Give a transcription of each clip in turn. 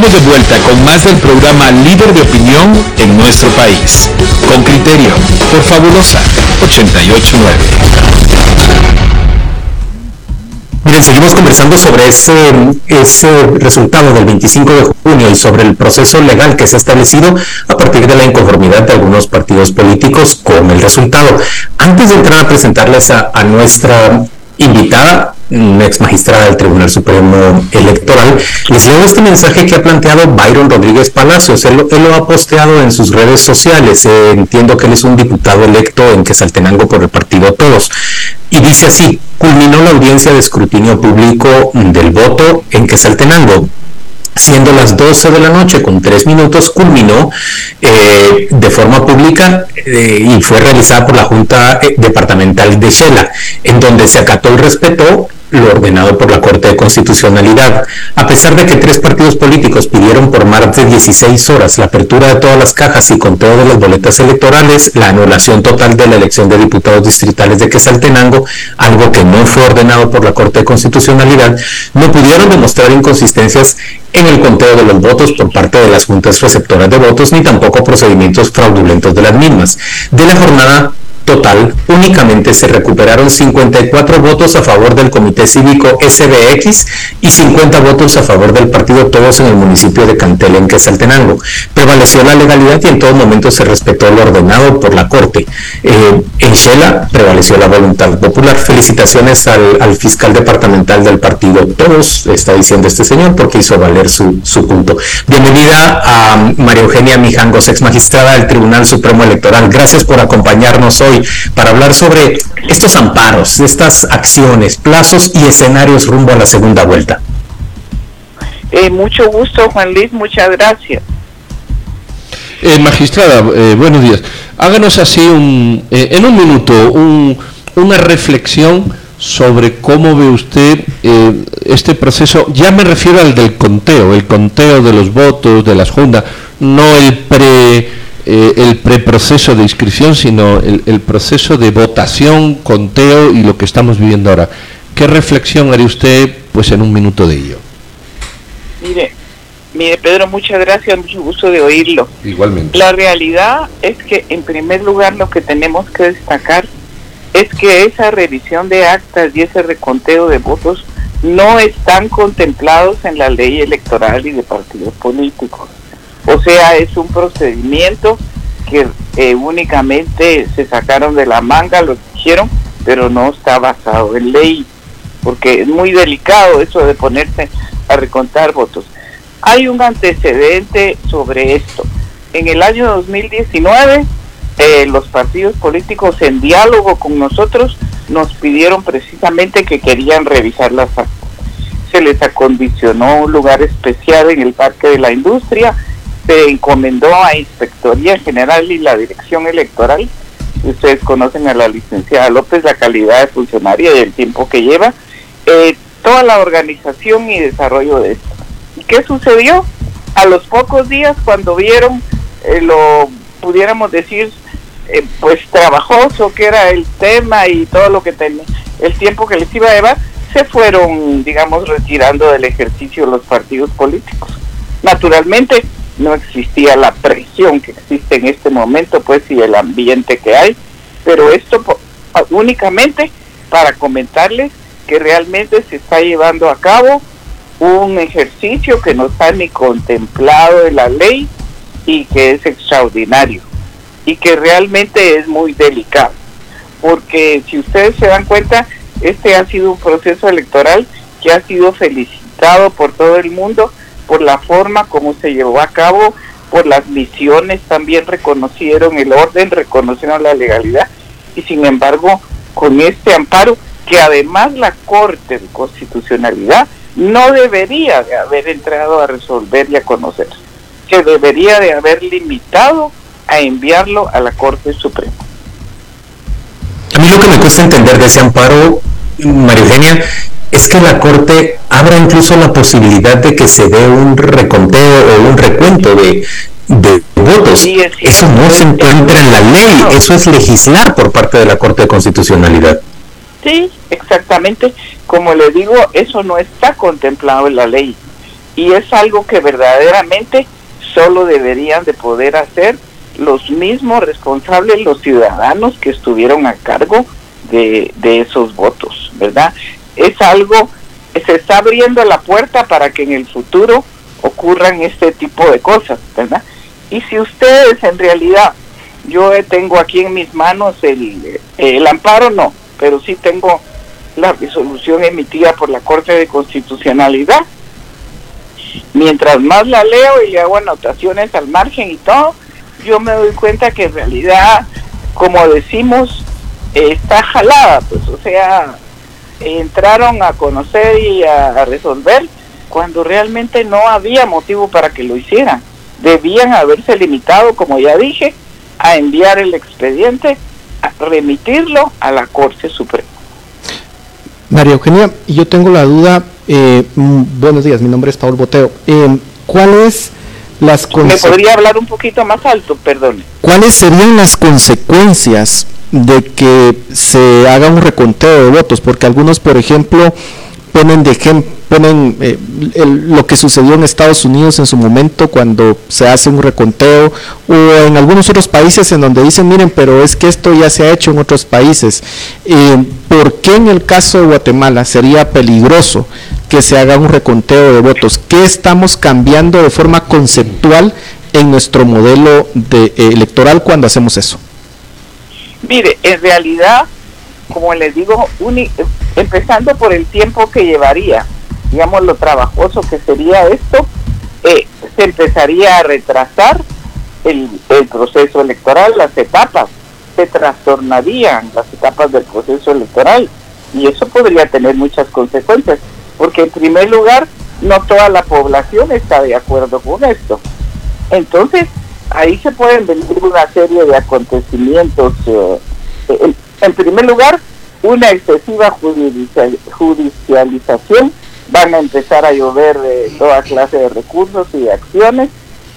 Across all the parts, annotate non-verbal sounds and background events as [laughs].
Estamos de vuelta con más del programa Líder de Opinión en nuestro país. Con criterio, por Fabulosa 889. Miren, seguimos conversando sobre ese, ese resultado del 25 de junio y sobre el proceso legal que se ha establecido a partir de la inconformidad de algunos partidos políticos con el resultado. Antes de entrar a presentarles a, a nuestra invitada, ex magistrada del Tribunal Supremo Electoral, les leo este mensaje que ha planteado Byron Rodríguez Palacios. Él, lo ha posteado en sus redes sociales. Eh, entiendo que él es un diputado electo en Quesaltenango por el partido Todos. Y dice así, culminó la audiencia de escrutinio público del voto en Quesaltenango siendo las 12 de la noche con 3 minutos, culminó eh, de forma pública eh, y fue realizada por la Junta eh, Departamental de Shela, en donde se acató y respetó lo ordenado por la Corte de Constitucionalidad. A pesar de que tres partidos políticos pidieron por más de 16 horas la apertura de todas las cajas y conteo de las boletas electorales, la anulación total de la elección de diputados distritales de Quesaltenango, algo que no fue ordenado por la Corte de Constitucionalidad, no pudieron demostrar inconsistencias en el conteo de los votos por parte de las juntas receptoras de votos, ni tampoco procedimientos fraudulentos de las mismas. De la jornada total, únicamente se recuperaron 54 votos a favor del Comité Cívico SBX y 50 votos a favor del partido Todos en el municipio de Cantel, en Quesaltenango. Prevaleció la legalidad y en todo momento se respetó lo ordenado por la Corte. Eh, en Shela prevaleció la voluntad popular. Felicitaciones al, fiscal departamental del partido Todos, está diciendo este señor, porque hizo valer su, su punto. Bienvenida a María Eugenia Mijangos, ex magistrada del Tribunal Supremo Electoral. Gracias por acompañarnos hoy para hablar sobre estos amparos, estas acciones, plazos y escenarios rumbo a la segunda vuelta. Eh, mucho gusto, Juan Luis, muchas gracias. Eh, magistrada, eh, buenos días. Háganos así un, en un minuto una reflexión sobre cómo ve usted este proceso. Ya me refiero al del conteo, el conteo de los votos de las juntas, no el pre eh, el preproceso de inscripción, sino el, proceso de votación, conteo y lo que estamos viviendo ahora. ¿Qué reflexión haría usted pues en un minuto de ello? Mire, mire Pedro, muchas gracias, mucho gusto de oírlo. Igualmente. La realidad es que en primer lugar lo que tenemos que destacar es que esa revisión de actas y ese reconteo de votos no están contemplados en la ley electoral y de partidos políticos. O sea, es un procedimiento que eh, únicamente se sacaron de la manga, lo hicieron, pero no está basado en ley, porque es muy delicado eso de ponerse a recontar votos. Hay un antecedente sobre esto. En el año 2019, eh, los partidos políticos en diálogo con nosotros nos pidieron precisamente que querían revisar las. Se les acondicionó un lugar especial en el Parque de la Industria, se encomendó a Inspectoría General y la Dirección Electoral. Ustedes conocen a la licenciada López, la calidad de funcionaria y el tiempo que lleva, eh, toda la organización y desarrollo de esto. ¿Y qué sucedió? A los pocos días, cuando vieron eh, lo, pudiéramos decir, eh, pues trabajoso que era el tema y todo lo que tenía, el tiempo que les iba a llevar, se fueron, digamos, retirando del ejercicio los partidos políticos. Naturalmente, no existía la presión que existe en este momento, pues, y el ambiente que hay, pero esto únicamente para comentarles que realmente se está llevando a cabo un ejercicio que no está ni contemplado en la ley y que es extraordinario y que realmente es muy delicado, porque si ustedes se dan cuenta, este ha sido un proceso electoral que ha sido felicitado por todo el mundo por la forma como se llevó a cabo, por las misiones, también reconocieron el orden, reconocieron la legalidad y sin embargo con este amparo que además la Corte de Constitucionalidad no debería de haber entrado a resolver y a conocer, que debería de haber limitado a enviarlo a la Corte Suprema. A mí lo que me cuesta entender de ese amparo, María Eugenia, es que la Corte abra incluso la posibilidad de que se dé un reconteo o un recuento de, votos. eso no se encuentra en la ley, eso es legislar por parte de la Corte de Constitucionalidad. Sí, exactamente. Como le digo, eso no está contemplado en la ley. y es algo que verdaderamente solo deberían de poder hacer los mismos responsables, los ciudadanos que estuvieron a cargo de, de esos votos, ¿verdad? Es algo, se está abriendo la puerta para que en el futuro ocurran este tipo de cosas, ¿verdad? Y si ustedes en realidad, yo tengo aquí en mis manos el, el amparo, no, pero sí tengo la resolución emitida por la Corte de Constitucionalidad. Mientras más la leo y le hago anotaciones al margen y todo, yo me doy cuenta que en realidad, como decimos, está jalada, pues o sea, entraron a conocer y a, resolver cuando realmente no había motivo para que lo hicieran. Debían haberse limitado, como ya dije, a enviar el expediente, a remitirlo a la Corte Suprema. María Eugenia, yo tengo la duda, eh, mm, buenos días, mi nombre es Paul Boteo. Eh, ¿Cuáles las ¿Me podría hablar un poquito más alto, perdón? ¿Cuáles serían las consecuencias de que se haga un reconteo de votos? Porque algunos, por ejemplo, ponen de ejemplo ponen eh, lo que sucedió en Estados Unidos en su momento cuando se hace un reconteo o en algunos otros países en donde dicen, miren, pero es que esto ya se ha hecho en otros países. Eh, ¿Por qué en el caso de Guatemala sería peligroso que se haga un reconteo de votos? ¿Qué estamos cambiando de forma conceptual en nuestro modelo de, eh, electoral cuando hacemos eso? Mire, en realidad, como les digo, empezando por el tiempo que llevaría, digamos, lo trabajoso que sería esto, eh, se empezaría a retrasar el, el proceso electoral, las etapas, se trastornarían las etapas del proceso electoral y eso podría tener muchas consecuencias, porque en primer lugar, no toda la población está de acuerdo con esto. Entonces, ahí se pueden venir una serie de acontecimientos. Eh, en, primer lugar, una excesiva judicialización van a empezar a llover de toda clase de recursos y de acciones,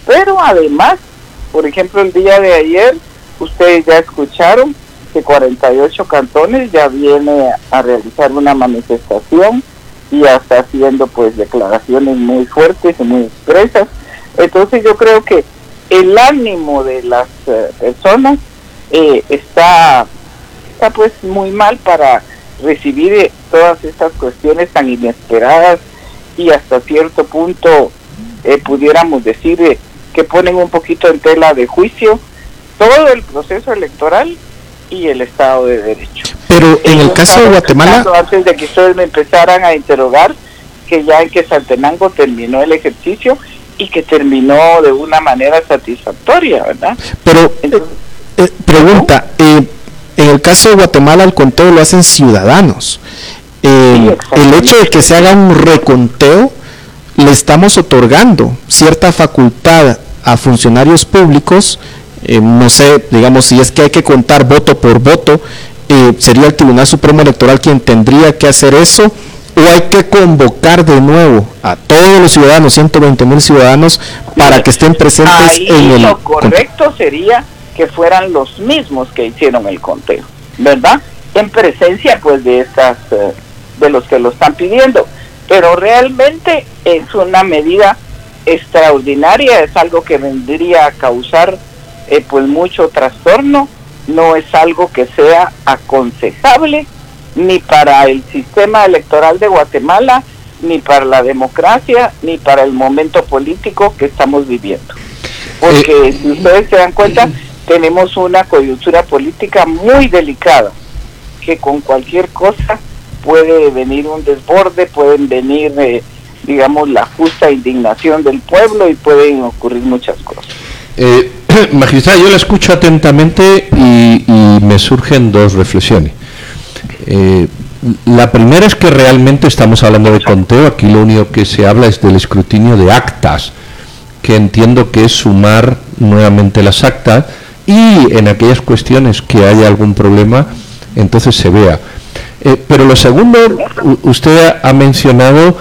pero además, por ejemplo, el día de ayer, ustedes ya escucharon que 48 cantones ya viene a realizar una manifestación y ya está haciendo pues declaraciones muy fuertes y muy expresas. Entonces yo creo que el ánimo de las eh, personas eh, está, está pues muy mal para recibir eh, todas estas cuestiones tan inesperadas y hasta cierto punto eh, pudiéramos decir eh, que ponen un poquito en tela de juicio todo el proceso electoral y el Estado de Derecho. Pero en el caso de Guatemala... Antes de que ustedes me empezaran a interrogar, que ya en que Saltenango terminó el ejercicio y que terminó de una manera satisfactoria, ¿verdad? Pero, pregunta, eh, en el caso de Guatemala el conteo lo hacen ciudadanos. Eh, el hecho de que se haga un reconteo, le estamos otorgando cierta facultad a funcionarios públicos, eh, no sé, digamos, si es que hay que contar voto por voto, eh, sería el Tribunal Supremo Electoral quien tendría que hacer eso, o hay que convocar de nuevo a todos los ciudadanos, 120 mil ciudadanos, para que estén presentes en el... Lo correcto sería que fueran los mismos que hicieron el conteo, ¿verdad? En presencia pues de estas eh, de los que lo están pidiendo, pero realmente es una medida extraordinaria, es algo que vendría a causar eh, pues mucho trastorno, no es algo que sea aconsejable ni para el sistema electoral de Guatemala, ni para la democracia, ni para el momento político que estamos viviendo. Porque eh, si ustedes se dan cuenta, tenemos una coyuntura política muy delicada, que con cualquier cosa puede venir un desborde, pueden venir, eh, digamos, la justa indignación del pueblo y pueden ocurrir muchas cosas. Eh, [clears throat] magistrada, yo la escucho atentamente y, me surgen dos reflexiones. Eh, la primera es que realmente estamos hablando de conteo, aquí lo único que se habla es del escrutinio de actas, que entiendo que es sumar nuevamente las actas y en aquellas cuestiones que haya algún problema, entonces se vea. Eh, pero lo segundo, usted ha mencionado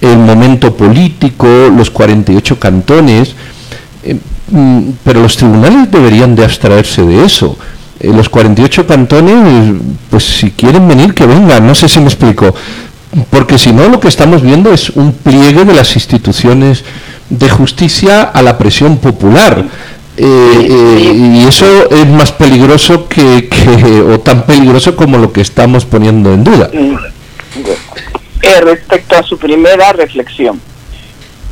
el momento político, los 48 cantones, eh, mm, pero los tribunales deberían de abstraerse de eso. Eh, los 48 cantones, pues si quieren venir, que vengan, no sé si me explico. porque si no lo que estamos viendo es un pliegue de las instituciones de justicia a la presión popular. Eh, eh, y eso es más peligroso que, o tan peligroso como lo que estamos poniendo en duda. Eh, respecto a su primera reflexión,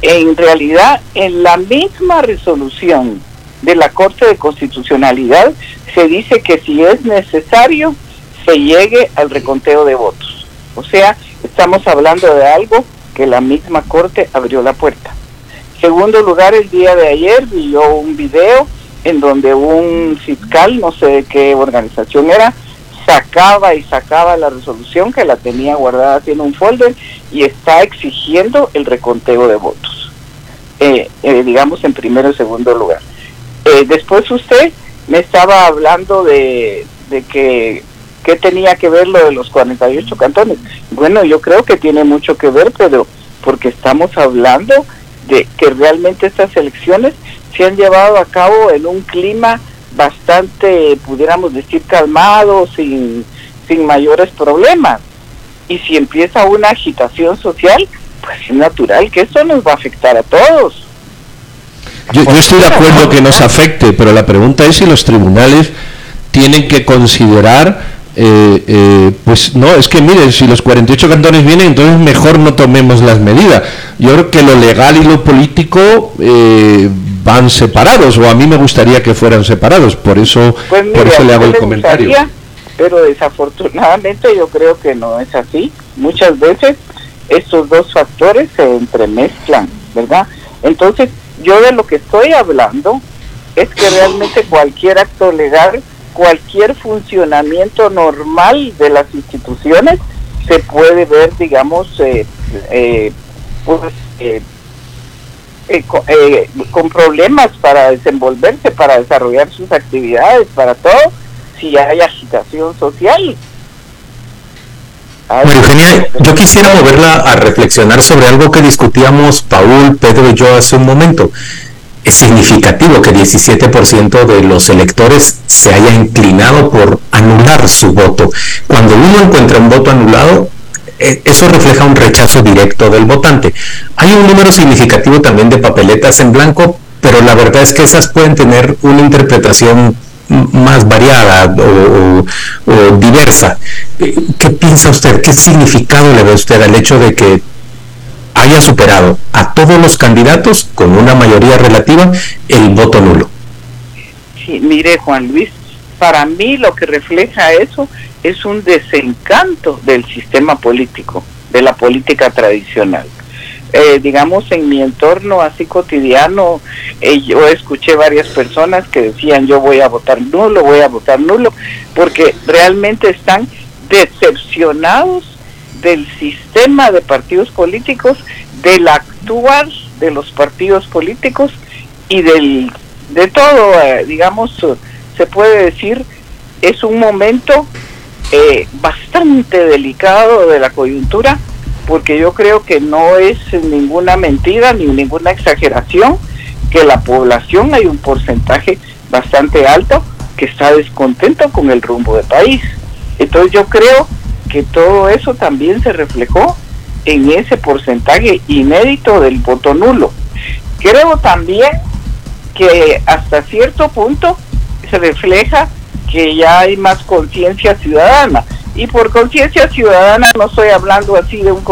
en realidad en la misma resolución de la Corte de Constitucionalidad se dice que si es necesario se llegue al reconteo de votos. O sea, estamos hablando de algo que la misma Corte abrió la puerta. Segundo lugar, el día de ayer vi yo un video en donde un fiscal, no sé de qué organización era, sacaba y sacaba la resolución que la tenía guardada en un folder y está exigiendo el reconteo de votos, eh, eh, digamos en primero y segundo lugar. Eh, después usted me estaba hablando de, de que qué tenía que ver lo de los 48 cantones. Bueno, yo creo que tiene mucho que ver, pero porque estamos hablando de que realmente estas elecciones se han llevado a cabo en un clima bastante, pudiéramos decir, calmado, sin, sin mayores problemas. Y si empieza una agitación social, pues es natural que eso nos va a afectar a todos. Yo, yo estoy de acuerdo que nos afecte, pero la pregunta es si los tribunales tienen que considerar eh, eh, pues no, es que miren, si los 48 cantones vienen, entonces mejor no tomemos las medidas. Yo creo que lo legal y lo político eh, van separados, o a mí me gustaría que fueran separados, por eso, pues por eso le hago el comentario. pero desafortunadamente yo creo que no es así. Muchas veces estos dos factores se entremezclan, ¿verdad? Entonces, yo de lo que estoy hablando es que realmente cualquier acto legal cualquier funcionamiento normal de las instituciones se puede ver, digamos, eh, eh, pues, eh, con problemas para desenvolverse, para desarrollar sus actividades, para todo, si hay agitación social. María Eugenia, yo quisiera moverla a reflexionar sobre algo que discutíamos Paul, Pedro y yo hace un momento es significativo que 17% de los electores se haya inclinado por anular su voto. Cuando uno encuentra un voto anulado, e, eso refleja un rechazo directo del votante. Hay un número significativo también de papeletas en blanco, pero la verdad es que esas pueden tener una interpretación más variada o, diversa. ¿Qué piensa usted? ¿Qué significado le ve usted al hecho de que haya superado a todos los candidatos con una mayoría relativa el voto nulo. Sí, mire Juan Luis, para mí lo que refleja eso es un desencanto del sistema político, de la política tradicional. Eh, digamos, en mi entorno así cotidiano, eh, yo escuché varias personas que decían yo voy a votar nulo, voy a votar nulo, porque realmente están decepcionados del sistema de partidos políticos, del actuar de los partidos políticos y del de todo, eh, digamos, se puede decir, es un momento eh, bastante delicado de la coyuntura, porque yo creo que no es ninguna mentira ni ninguna exageración que la población hay un porcentaje bastante alto que está descontento con el rumbo del país. Entonces yo creo que todo eso también se reflejó en ese porcentaje inédito del voto nulo. Creo también que hasta cierto punto se refleja que ya hay más conciencia ciudadana. Y por conciencia ciudadana no estoy hablando así de un,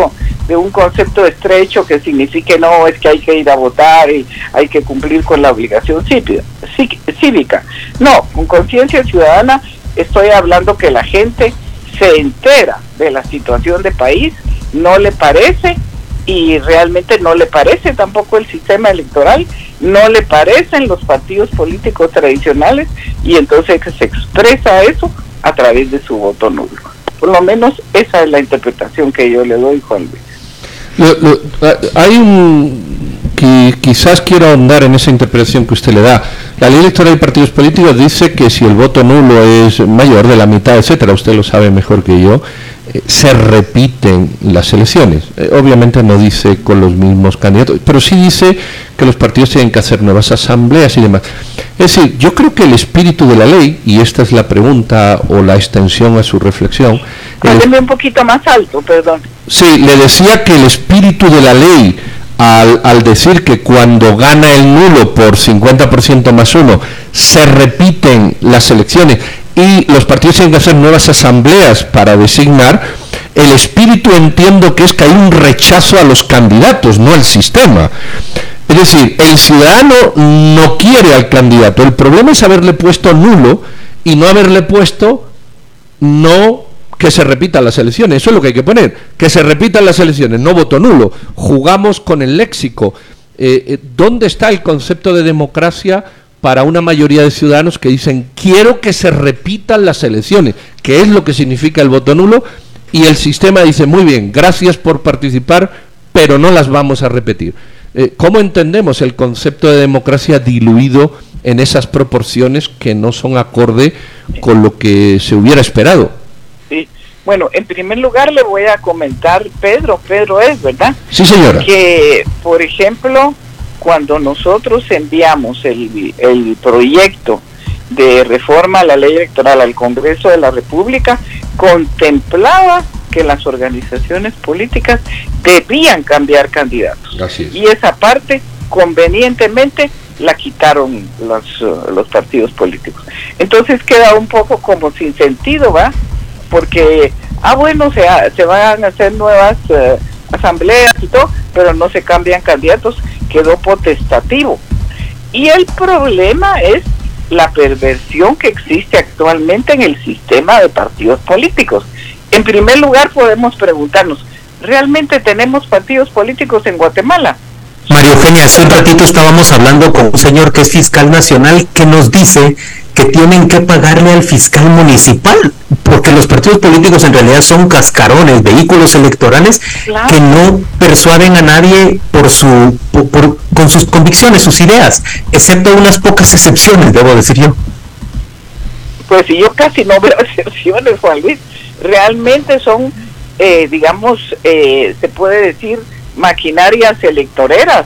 de un concepto estrecho que signifique no, es que hay que ir a votar y hay que cumplir con la obligación cívica. No, con conciencia ciudadana estoy hablando que la gente se entera de la situación de país, no le parece y realmente no le parece tampoco el sistema electoral, no le parecen los partidos políticos tradicionales y entonces se expresa eso a través de su voto nulo. Por lo menos esa es la interpretación que yo le doy, Juan Luis. hay un que quizás quiero ahondar en esa interpretación que usted le da. La ley electoral de partidos políticos dice que si el voto nulo es mayor de la mitad, etcétera, usted lo sabe mejor que yo, eh, se repiten las elecciones. Eh, obviamente no dice con los mismos candidatos, pero sí dice que los partidos tienen que hacer nuevas asambleas y demás. Es decir, yo creo que el espíritu de la ley, y esta es la pregunta o la extensión a su reflexión. Hábleme un poquito más alto, perdón. Sí, le decía que el espíritu de la ley, al, decir que cuando gana el nulo por 50% más uno, se repiten las elecciones y los partidos tienen que hacer nuevas asambleas para designar, el espíritu entiendo que es que hay un rechazo a los candidatos, no al sistema. Es decir, el ciudadano no quiere al candidato. El problema es haberle puesto nulo y no haberle puesto no que se repitan las elecciones. Eso es lo que hay que poner. Que se repitan las elecciones, no voto nulo. Jugamos con el léxico. Eh, eh, ¿Dónde está el concepto de democracia para una mayoría de ciudadanos que dicen quiero que se repitan las elecciones? ¿Qué es lo que significa el voto nulo? Y el sistema dice, muy bien, gracias por participar, pero no las vamos a repetir. Eh, ¿Cómo entendemos el concepto de democracia diluido en esas proporciones que no son acorde con lo que se hubiera esperado? Bueno, en primer lugar le voy a comentar, Pedro, Pedro es, ¿verdad? Sí, señora. Que, por ejemplo, cuando nosotros enviamos el, el proyecto de reforma a la ley electoral al Congreso de la República, contemplaba que las organizaciones políticas debían cambiar candidatos. Así es. Y esa parte convenientemente la quitaron los, los partidos políticos. Entonces queda un poco como sin sentido, ¿va? Porque, ah, bueno, se, se van a hacer nuevas eh, asambleas y todo, pero no se cambian candidatos, quedó potestativo. Y el problema es la perversión que existe actualmente en el sistema de partidos políticos. En primer lugar, podemos preguntarnos, ¿realmente tenemos partidos políticos en Guatemala? María Eugenia, hace un ratito estábamos hablando con un señor que es fiscal nacional que nos dice que tienen que pagarle al fiscal municipal, porque los partidos políticos en realidad son cascarones, vehículos electorales Claro. que no persuaden a nadie por su por- por- con sus convicciones, sus ideas, excepto unas pocas excepciones, debo decir yo. Pues yo casi no [laughs] veo excepciones, Juan Luis. Realmente son, eh, digamos, eh, se puede decir, maquinarias electoreras.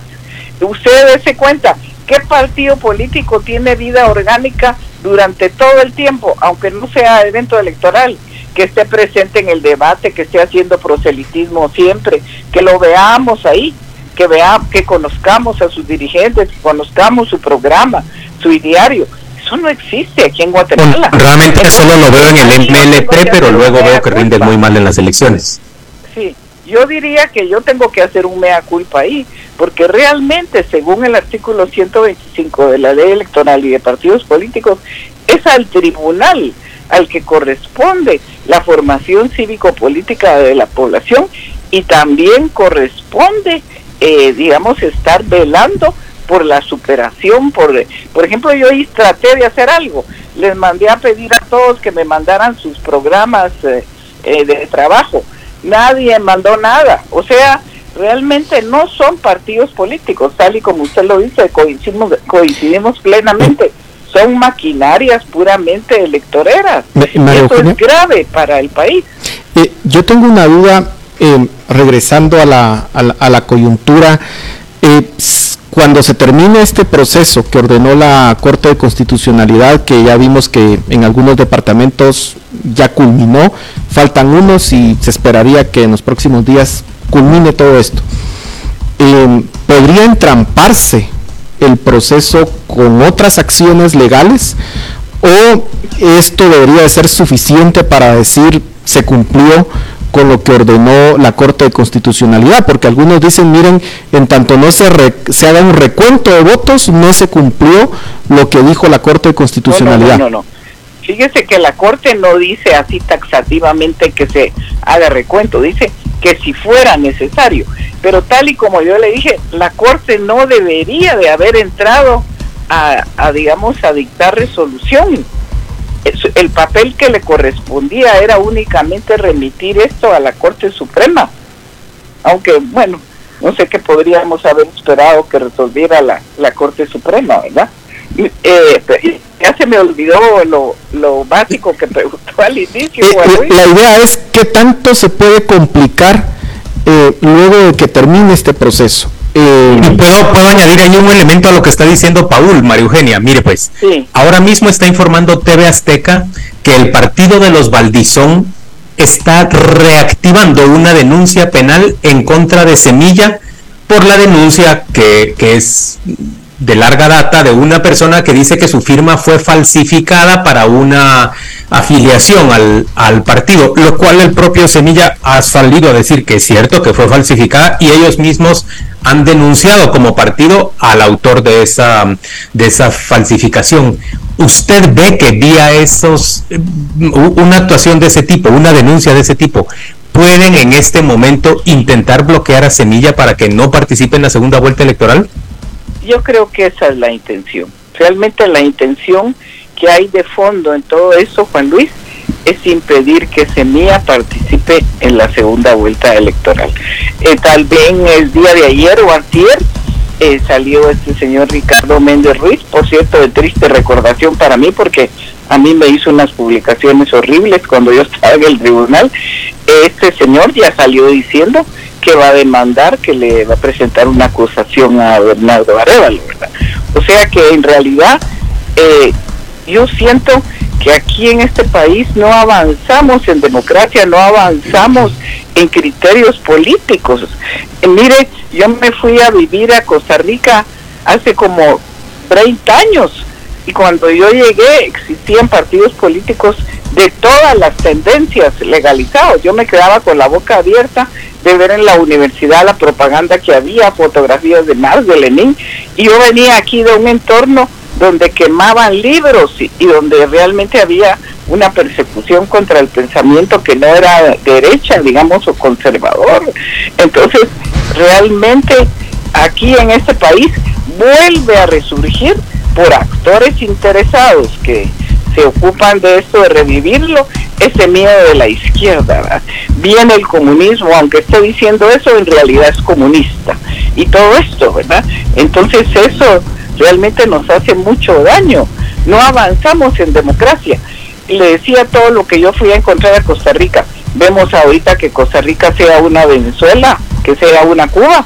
Usted dése cuenta, ¿qué partido político tiene vida orgánica durante todo el tiempo, aunque no sea evento electoral? Que esté presente en el debate, que esté haciendo proselitismo siempre, que lo veamos ahí, que vea, que conozcamos a sus dirigentes, que conozcamos su programa, su ideario. Eso no existe aquí en Bueno, Guatemala. realmente solo lo veo en el MLP, pero luego veo que rinden muy mal en las elecciones. Sí, yo diría que yo tengo que hacer un mea culpa ahí, porque realmente, según el artículo 125 de la ley electoral y de partidos políticos, es al tribunal al que corresponde la formación cívico-política de la población y también corresponde, eh, digamos, estar velando por la superación, por, por ejemplo, yo ahí traté de hacer algo, les mandé a pedir a todos que me mandaran sus programas eh, eh, de trabajo, nadie mandó nada, o sea, realmente no son partidos políticos, tal y como usted lo dice, coincidimos, coincidimos plenamente, son maquinarias puramente electoreras, María eso Eugenia. es grave para el país. Eh, yo tengo una duda, eh, regresando a la, a la, a la coyuntura. eh, cuando se termine este proceso que ordenó la Corte de Constitucionalidad, que ya vimos que en algunos departamentos ya culminó, faltan unos y se esperaría que en los próximos días culmine todo esto. Eh, ¿Podría entramparse el proceso con otras acciones legales o esto debería de ser suficiente para decir se cumplió con lo que ordenó la Corte de Constitucionalidad, porque algunos dicen, miren, en tanto no se, re- se haga un recuento de votos, no se cumplió lo que dijo la Corte de Constitucionalidad. No, no, no, no. Fíjese que la Corte no dice así taxativamente que se haga recuento, dice que si fuera necesario. Pero tal y como yo le dije, la Corte no debería de haber entrado a, a, digamos, a dictar resolución. El papel que le correspondía era únicamente remitir esto a la Corte Suprema. Aunque, bueno, no sé qué podríamos haber esperado que resolviera la, la Corte Suprema, ¿verdad? Y, eh, ya se me olvidó lo, lo básico que preguntó al inicio. Eh, la idea es qué tanto se puede complicar eh, luego de que termine este proceso. Eh, Y puedo, puedo añadir ahí un elemento a lo que está diciendo Paul, María Eugenia. Mire pues, Sí. ahora mismo está informando TV Azteca que el partido de los Valdizón está reactivando una denuncia penal en contra de Semilla por la denuncia que, que es de larga data de una persona que dice que su firma fue falsificada para una afiliación al, al, partido, lo cual el propio Semilla ha salido a decir que es cierto, que fue falsificada y ellos mismos han denunciado como partido al autor de esa, de esa falsificación. ¿Usted ve que vía esos, una actuación de ese tipo, una denuncia de ese tipo, pueden en este momento intentar bloquear a Semilla para que no participe en la segunda vuelta electoral? Yo creo que esa es la intención. Realmente la intención que hay de fondo en todo eso, Juan Luis, es impedir que Semilla participe en la segunda vuelta electoral. Eh, tal vez el día de ayer o antier eh, salió este señor Ricardo Méndez Ruiz, por cierto, de triste recordación para mí, porque a mí me hizo unas publicaciones horribles cuando yo estaba en el tribunal. Este señor ya salió diciendo que va a demandar, que le va a presentar una acusación a Bernardo Arevalo, ¿verdad? O sea que en realidad eh, yo siento que aquí en este país no avanzamos en democracia, no avanzamos en criterios políticos. Eh, mire, yo me fui a vivir a Costa Rica hace como 30 años y cuando yo llegué existían partidos políticos de todas las tendencias legalizados. Yo me quedaba con la boca abierta de ver en la universidad la propaganda que había, fotografías de Marx, de Lenin, y yo venía aquí de un entorno donde quemaban libros y, donde realmente había una persecución contra el pensamiento que no era derecha, digamos, o conservador. Entonces, realmente aquí en este país vuelve a resurgir por actores interesados que se ocupan de esto, de revivirlo, ese miedo de la izquierda. Viene el comunismo, aunque esté diciendo eso, en realidad es comunista. Y todo esto, ¿verdad? Entonces eso realmente nos hace mucho daño. No avanzamos en democracia. Le decía todo lo que yo fui a encontrar a Costa Rica. Vemos ahorita que Costa Rica sea una Venezuela, que sea una Cuba.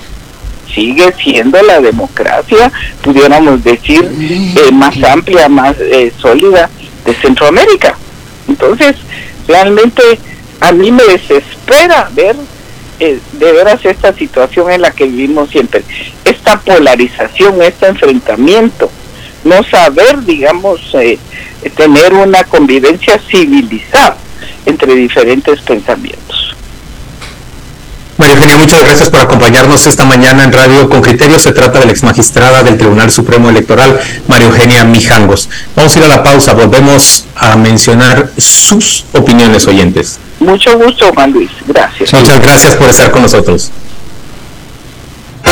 Sigue siendo la democracia, pudiéramos decir, eh, más amplia, más eh, sólida de Centroamérica. Entonces, realmente a mí me desespera ver eh, de veras esta situación en la que vivimos siempre, esta polarización, este enfrentamiento, no saber, digamos, eh, tener una convivencia civilizada entre diferentes pensamientos. María Eugenia, muchas gracias por acompañarnos esta mañana en Radio con Criterio. Se trata de la ex magistrada del Tribunal Supremo Electoral, María Eugenia Mijangos. Vamos a ir a la pausa, volvemos a mencionar sus opiniones oyentes. Mucho gusto, Juan Luis. Gracias. Muchas gracias por estar con nosotros.